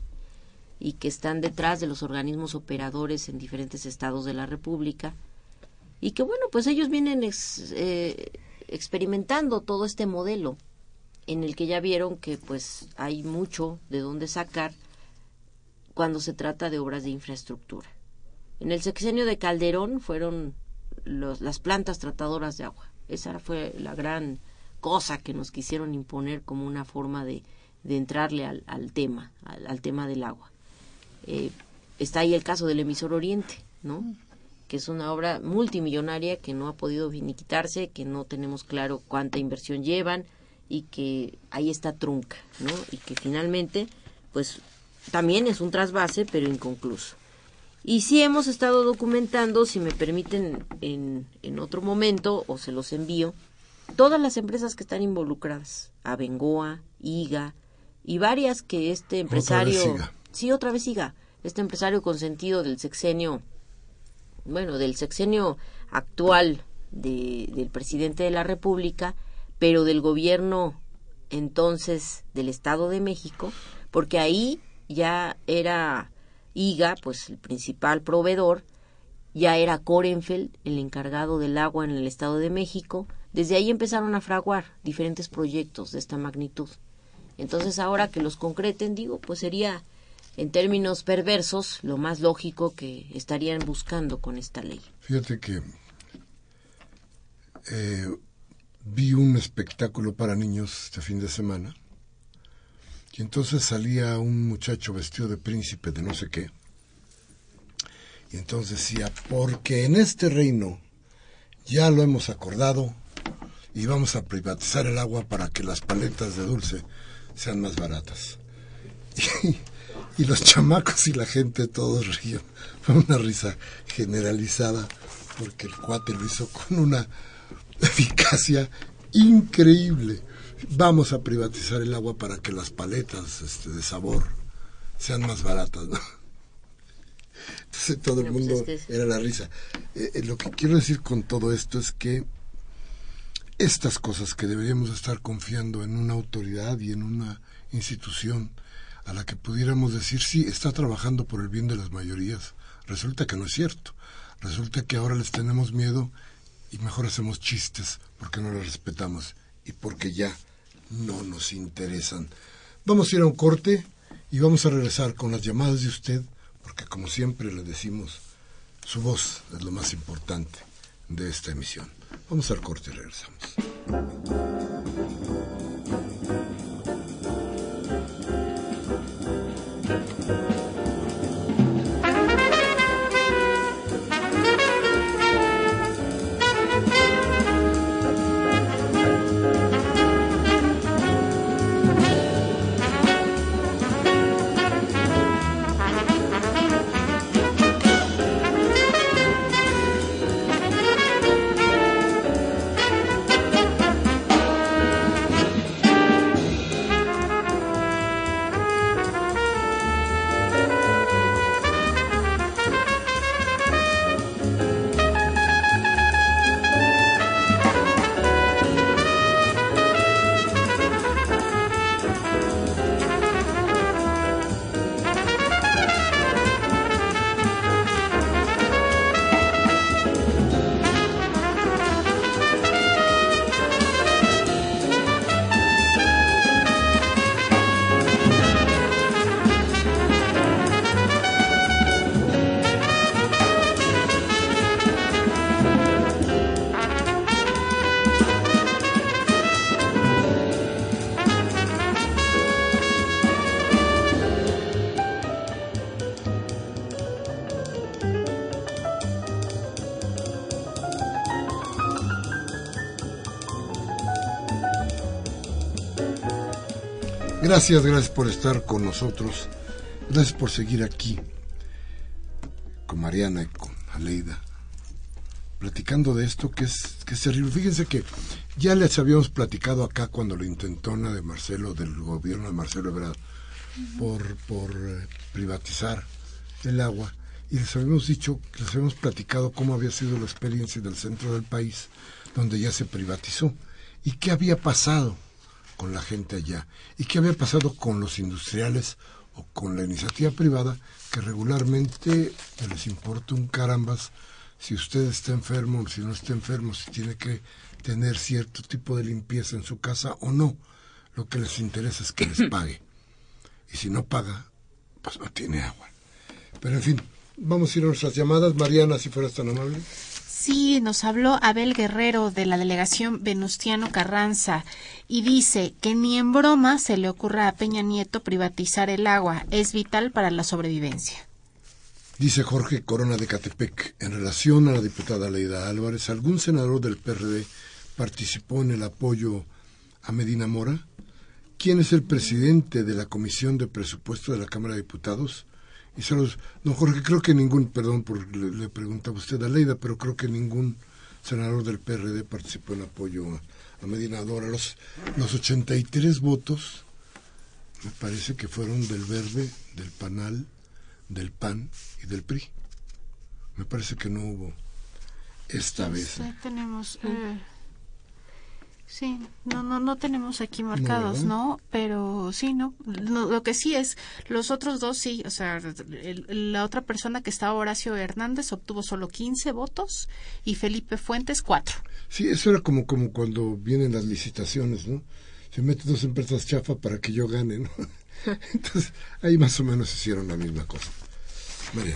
[SPEAKER 3] y que están detrás de los organismos operadores en diferentes estados de la República, y que bueno, pues ellos vienen eh, experimentando todo este modelo en el que ya vieron que pues hay mucho de dónde sacar cuando se trata de obras de infraestructura. En el sexenio de Calderón fueron los, las plantas tratadoras de agua. Esa fue la gran cosa que nos quisieron imponer como una forma de, de entrarle al, al tema, al, tema del agua. Eh, está ahí el caso del emisor Oriente, ¿no? que es una obra multimillonaria que no ha podido finiquitarse, que no tenemos claro cuánta inversión llevan, y que ahí está trunca, ¿no? Y que finalmente, pues también es un trasvase, pero inconcluso. Y sí hemos estado documentando, si me permiten en, en otro momento, o se los envío, todas las empresas que están involucradas, Abengoa, IGA, y varias que este empresario... Sí, otra vez IGA. Este empresario con sentido del sexenio, bueno, del sexenio actual de, del presidente de la República, pero del gobierno entonces del Estado de México, porque ahí ya era IGA, pues el principal proveedor, ya era Korenfeld el encargado del agua en el Estado de México. Desde ahí empezaron a fraguar diferentes proyectos de esta magnitud. Entonces ahora que los concreten, digo, pues sería en términos perversos lo más lógico que estarían buscando con esta ley.
[SPEAKER 1] Fíjate que eh, vi un espectáculo para niños este fin de semana y entonces salía un muchacho vestido de príncipe de no sé qué y entonces decía, porque en este reino ya lo hemos acordado y vamos a privatizar el agua para que las paletas de dulce sean más baratas. Y, y los chamacos y la gente todos ríen. Fue una risa generalizada porque el cuate lo hizo con una eficacia increíble. Vamos a privatizar el agua para que las paletas este, de sabor sean más baratas, ¿no? Entonces todo el pues mundo era la risa. Eh, eh, lo que quiero decir con todo esto es que estas cosas que deberíamos estar confiando en una autoridad y en una institución a la que pudiéramos decir, sí, está trabajando por el bien de las mayorías, resulta que no es cierto. Resulta que ahora les tenemos miedo y mejor hacemos chistes porque no los respetamos y porque ya no nos interesan. Vamos a ir a un corte y vamos a regresar con las llamadas de usted porque como siempre le decimos, su voz es lo más importante de esta emisión. Vamos al corte y regresamos. Gracias, gracias por estar con nosotros. Gracias por seguir aquí con Mariana y con Aleida, platicando de esto que es, que es terrible. Fíjense que ya les habíamos platicado acá cuando la intentona de Marcelo, del gobierno de Marcelo Ebrard, por, por eh, privatizar el agua, y les habíamos dicho, les habíamos platicado cómo había sido la experiencia del centro del país, donde ya se privatizó, y qué había pasado con la gente allá, y qué había pasado con los industriales o con la iniciativa privada que regularmente les importa un carambas si usted está enfermo o si no está enfermo, si tiene que tener cierto tipo de limpieza en su casa o no. Lo que les interesa es que les pague. Y si no paga, pues no tiene agua. Pero en fin, vamos a ir a nuestras llamadas. Mariana, si fueras tan amable.
[SPEAKER 2] Sí, nos habló Abel Guerrero de la delegación Venustiano Carranza y dice que ni en broma se le ocurra a Peña Nieto privatizar el agua. Es vital para la sobrevivencia.
[SPEAKER 1] Dice Jorge Corona de Catepec, en relación a la diputada Leida Álvarez, ¿algún senador del PRD participó en el apoyo a Medina Mora? ¿Quién es el presidente de la Comisión de Presupuesto de la Cámara de Diputados? Y se los, don Jorge, creo que ningún, perdón por le, preguntaba usted a Leida, pero creo que ningún senador del PRD participó en apoyo a, Medina Dora. Los, los 83 votos me parece que fueron del Verde, del Panal, del PAN y del PRI. Me parece que no hubo esta vez.
[SPEAKER 2] tenemos. Eh, Sí, no, no, no tenemos aquí marcados, ¿no? Pero sí, ¿no? Lo, que sí es, los otros dos sí, o sea, la otra persona que estaba, Horacio Hernández, obtuvo solo 15 votos y Felipe Fuentes 4.
[SPEAKER 1] Sí, eso era como, como cuando vienen las licitaciones, ¿no? Se meten dos empresas chafa para que yo gane, ¿no? Entonces, ahí más o menos hicieron la misma cosa. María.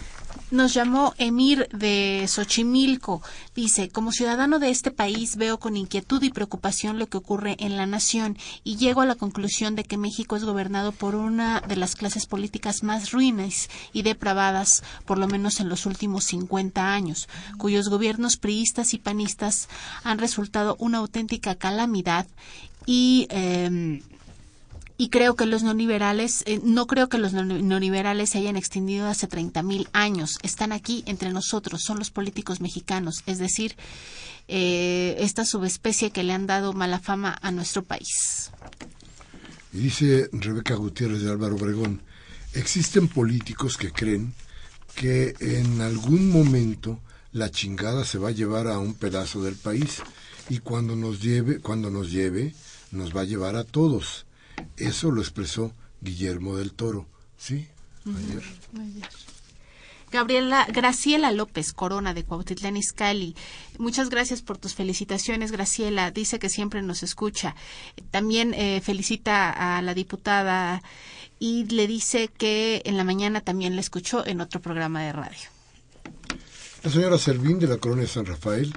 [SPEAKER 2] Nos llamó Emir de Xochimilco. Dice, como ciudadano de este país veo con inquietud y preocupación lo que ocurre en la nación y llego a la conclusión de que México es gobernado por una de las clases políticas más ruines y depravadas, por lo menos en los últimos 50 años, cuyos gobiernos priistas y panistas han resultado una auténtica calamidad y eh, y creo que los neoliberales, eh, no creo que los neoliberales se hayan extendido hace 30.000 años. Están aquí entre nosotros, son los políticos mexicanos, es decir, eh, esta subespecie que le han dado mala fama a nuestro país.
[SPEAKER 1] Y dice Rebeca Gutiérrez de Álvaro Obregón, existen políticos que creen que en algún momento la chingada se va a llevar a un pedazo del país y cuando nos lleve, cuando nos lleve, nos va a llevar a todos eso lo expresó Guillermo del Toro, ¿sí? Ayer.
[SPEAKER 2] Gabriela Graciela López Corona de Cuautitlán Izcalli. Muchas gracias por tus felicitaciones, Graciela. Dice que siempre nos escucha. También eh, felicita a la diputada y le dice que en la mañana también la escuchó en otro programa de radio.
[SPEAKER 1] La señora Servín de la Colonia San Rafael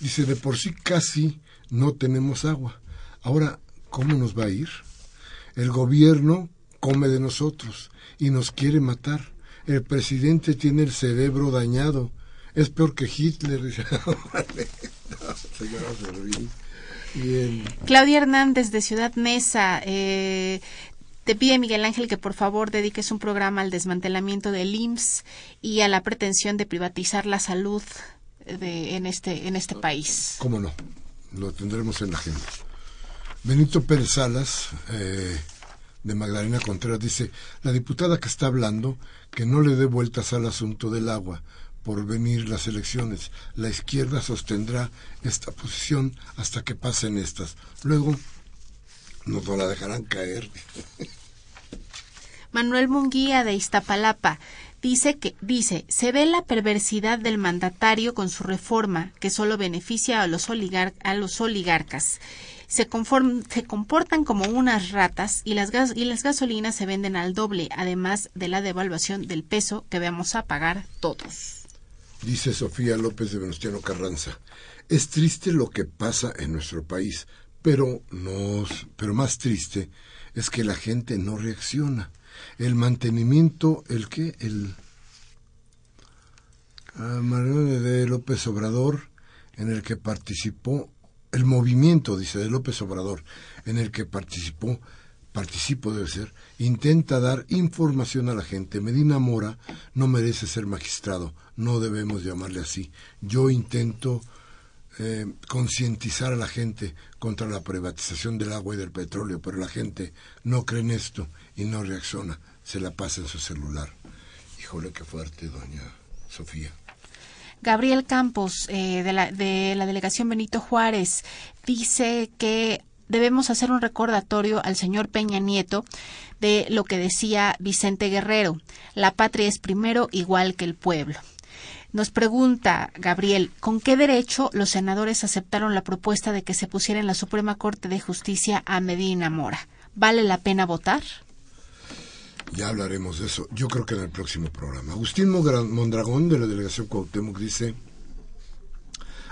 [SPEAKER 1] dice de por sí casi no tenemos agua. Ahora, ¿cómo nos va a ir? El gobierno come de nosotros y nos quiere matar. El presidente tiene el cerebro dañado. Es peor que Hitler.
[SPEAKER 2] Claudia Hernández de Ciudad Mesa. Eh, te pide Miguel Ángel que por favor dediques un programa al desmantelamiento del IMSS y a la pretensión de privatizar la salud de, en este en este país.
[SPEAKER 1] ¿Cómo no? Lo tendremos en la agenda. Benito Pérez Salas, eh, de Magdalena Contreras, dice, la diputada que está hablando, que no le dé vueltas al asunto del agua por venir las elecciones. La izquierda sostendrá esta posición hasta que pasen estas. Luego nos la dejarán caer.
[SPEAKER 2] Manuel Munguía de Iztapalapa dice que dice se ve la perversidad del mandatario con su reforma que solo beneficia a los, a los oligarcas se, se comportan como unas ratas y las, gas y las gasolinas se venden al doble, además de la devaluación del peso que vamos a pagar todos.
[SPEAKER 1] Dice Sofía López de Venustiano Carranza. Es triste lo que pasa en nuestro país, pero, nos, pero más triste es que la gente no reacciona. El mantenimiento, el que, el ah, Manuel de López Obrador, en el que participó el movimiento, dice, de López Obrador, en el que participó, participo debe ser, intenta dar información a la gente. Medina Mora no merece ser magistrado, no debemos llamarle así. Yo intento eh, concientizar a la gente contra la privatización del agua y del petróleo, pero la gente no cree en esto y no reacciona, se la pasa en su celular. Híjole, qué fuerte, doña Sofía.
[SPEAKER 2] Gabriel Campos, eh, de, la, de la delegación Benito Juárez, dice que debemos hacer un recordatorio al señor Peña Nieto de lo que decía Vicente Guerrero. La patria es primero igual que el pueblo. Nos pregunta Gabriel, ¿con qué derecho los senadores aceptaron la propuesta de que se pusiera en la Suprema Corte de Justicia a Medina Mora? ¿Vale la pena votar?
[SPEAKER 1] Ya hablaremos de eso, yo creo que en el próximo programa. Agustín Mondragón, de la delegación Cuauhtémoc, dice,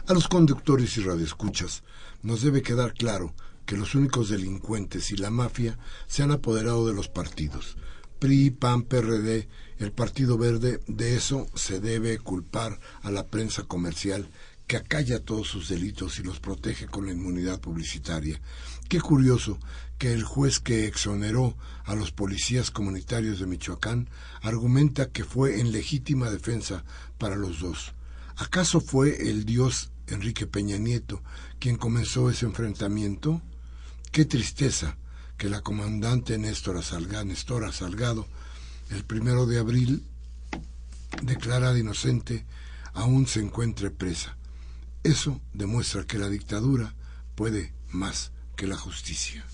[SPEAKER 1] a los conductores y radioescuchas nos debe quedar claro que los únicos delincuentes y la mafia se han apoderado de los partidos. PRI, PAN, PRD, el Partido Verde, de eso se debe culpar a la prensa comercial que acalla todos sus delitos y los protege con la inmunidad publicitaria. Qué curioso que el juez que exoneró a los policías comunitarios de Michoacán argumenta que fue en legítima defensa para los dos. ¿Acaso fue el dios Enrique Peña Nieto quien comenzó ese enfrentamiento? Qué tristeza que la comandante Néstora Salgado, Nestora Salgado, el primero de abril, declarada inocente, aún se encuentre presa. Eso demuestra que la dictadura puede más que la justicia.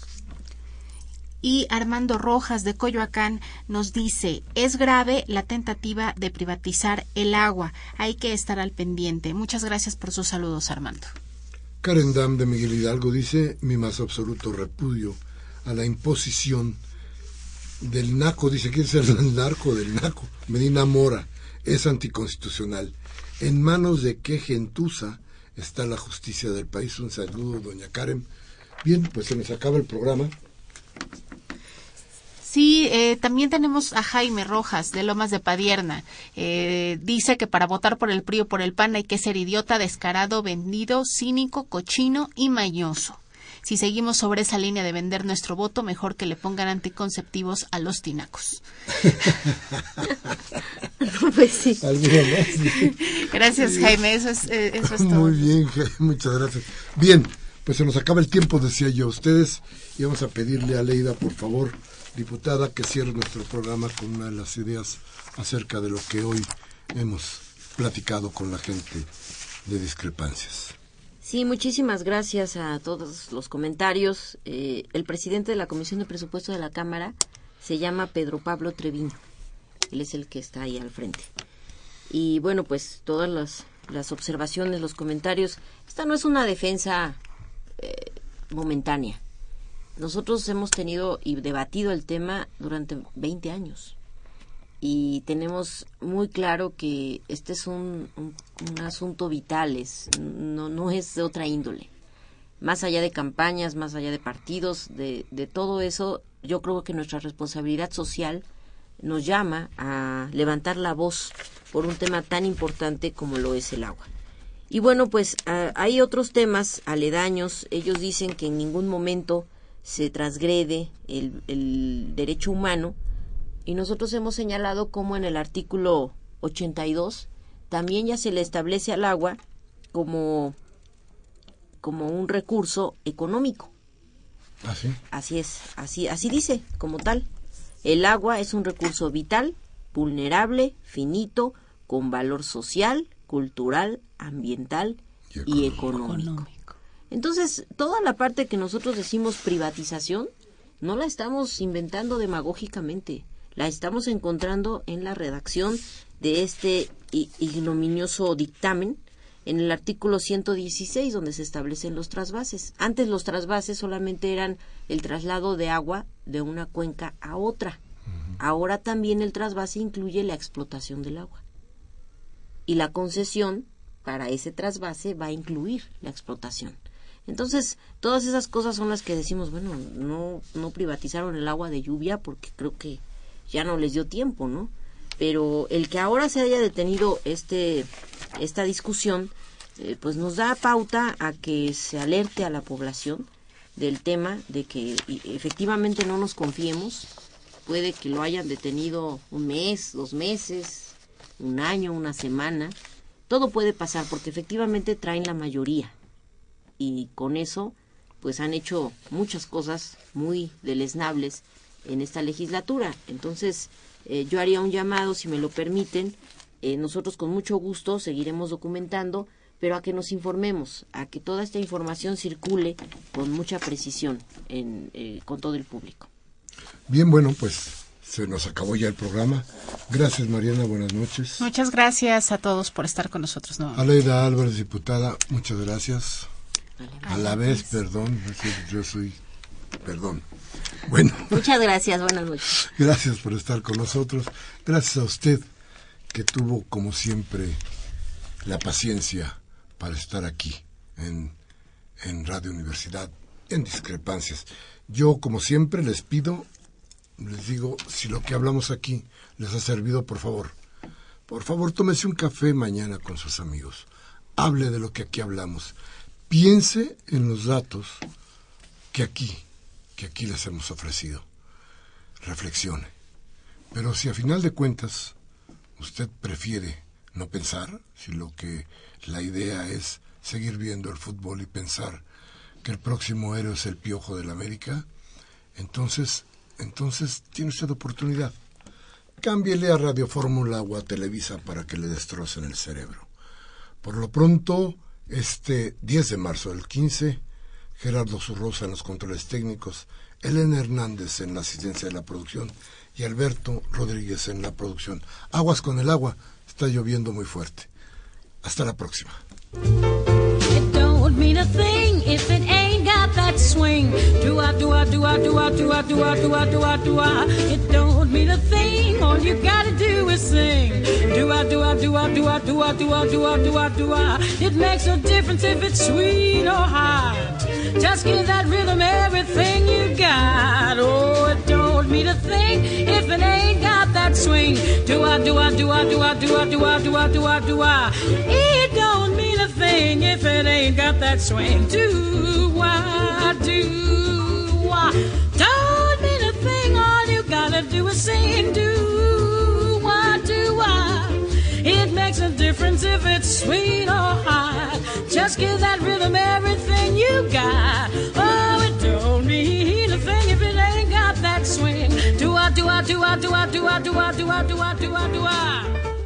[SPEAKER 2] Y Armando Rojas de Coyoacán nos dice, es grave la tentativa de privatizar el agua. Hay que estar al pendiente. Muchas gracias por sus saludos, Armando.
[SPEAKER 1] Karen Dam de Miguel Hidalgo dice, mi más absoluto repudio a la imposición del NACO, dice, quiere ser el narco del NACO, Medina Mora, es anticonstitucional. En manos de qué gentuza está la justicia del país. Un saludo, doña Karen. Bien, pues se nos acaba el programa.
[SPEAKER 2] Sí, eh, también tenemos a Jaime Rojas de Lomas de Padierna. Eh, dice que para votar por el PRI o por el PAN hay que ser idiota, descarado, vendido, cínico, cochino y mañoso. Si seguimos sobre esa línea de vender nuestro voto, mejor que le pongan anticonceptivos a los tinacos.
[SPEAKER 3] pues sí.
[SPEAKER 2] Gracias, Jaime. Eso es, eh, eso es todo.
[SPEAKER 1] Muy bien, Jaime. Muchas gracias. Bien, pues se nos acaba el tiempo, decía yo a ustedes, y vamos a pedirle a Leida, por favor, diputada, que cierre nuestro programa con una de las ideas acerca de lo que hoy hemos platicado con la gente de discrepancias.
[SPEAKER 3] Sí, muchísimas gracias a todos los comentarios. Eh, el presidente de la Comisión de Presupuesto de la Cámara se llama Pedro Pablo Treviño. Él es el que está ahí al frente. Y bueno, pues todas las, las observaciones, los comentarios. Esta no es una defensa eh, momentánea. Nosotros hemos tenido y debatido el tema durante 20 años y tenemos muy claro que este es un, asunto vital, es, no, no es de otra índole. Más allá de campañas, más allá de partidos, de, de todo eso, yo creo que nuestra responsabilidad social nos llama a levantar la voz por un tema tan importante como lo es el agua. Y bueno, pues hay otros temas aledaños. Ellos dicen que en ningún momento se transgrede el, el derecho humano y nosotros hemos señalado como en el artículo 82 también ya se le establece al agua como como un recurso económico.
[SPEAKER 1] ¿Así?
[SPEAKER 3] ¿Ah, así es, así así dice como tal. El agua es un recurso vital, vulnerable, finito, con valor social, cultural, ambiental y económico. Entonces, toda la parte que nosotros decimos privatización, no la estamos inventando demagógicamente, la estamos encontrando en la redacción de este ignominioso dictamen en el artículo 116 donde se establecen los trasvases. Antes los trasvases solamente eran el traslado de agua de una cuenca a otra. Ahora también el trasvase incluye la explotación del agua. Y la concesión para ese trasvase va a incluir la explotación. Entonces, todas esas cosas son las que decimos, bueno, no, no privatizaron el agua de lluvia porque creo que ya no les dio tiempo, ¿no? Pero el que ahora se haya detenido este, esta discusión, eh, pues nos da pauta a que se alerte a la población del tema de que efectivamente no nos confiemos. Puede que lo hayan detenido un mes, dos meses, un año, una semana. Todo puede pasar porque efectivamente traen la mayoría. Y con eso, pues han hecho muchas cosas muy deleznables en esta legislatura. Entonces, eh, yo haría un llamado, si me lo permiten. Eh, nosotros con mucho gusto seguiremos documentando pero a que nos informemos, a que toda esta información circule con mucha precisión en, eh, con todo el público.
[SPEAKER 1] Bien, bueno, pues se nos acabó ya el programa. Gracias, Mariana, buenas noches.
[SPEAKER 2] Muchas gracias a todos por estar con nosotros.
[SPEAKER 1] ¿no? Aleida Álvarez, diputada, muchas gracias. A la vez, perdón, yo soy, perdón. Bueno.
[SPEAKER 3] Muchas gracias, buenas noches.
[SPEAKER 1] Gracias por estar con nosotros. Gracias a usted que tuvo, como siempre, la paciencia para estar aquí en, en Radio Universidad en discrepancias. Yo, como siempre, les pido, les digo, si lo que hablamos aquí les ha servido, por favor, por favor, tómese un café mañana con sus amigos. Hable de lo que aquí hablamos. Piense en los datos que aquí, que aquí les hemos ofrecido. Reflexione. Pero si a final de cuentas usted prefiere no pensar, si lo que la idea es seguir viendo el fútbol y pensar que el próximo héroe es el piojo del América, entonces, entonces tiene usted oportunidad. Cámbiele a Radio Fórmula o a Televisa para que le destrocen el cerebro. Por lo pronto, este 10 de marzo del 15, Gerardo Zurrosa en los controles técnicos, Elena Hernández en la asistencia de la producción y Alberto Rodríguez en la producción. Aguas con el agua, está lloviendo muy fuerte. Hasta la próxima. It makes no difference if it's sweet or hot. Just give that rhythm everything you got. Oh, it don't mean a thing if it ain't got that swing. Do I, do I, do I, do I, do I, do I, do I, do I, do I. It don't mean a thing if it ain't got that swing. Do I, do I. Don't mean a thing, all you gotta do is sing. Do makes a difference if it's sweet or hot. Just give that rhythm everything you got. Oh, it don't mean a thing if it ain't got that swing. Do I, do I, do I, do I, do I, do I, do I, do I, do I, do I.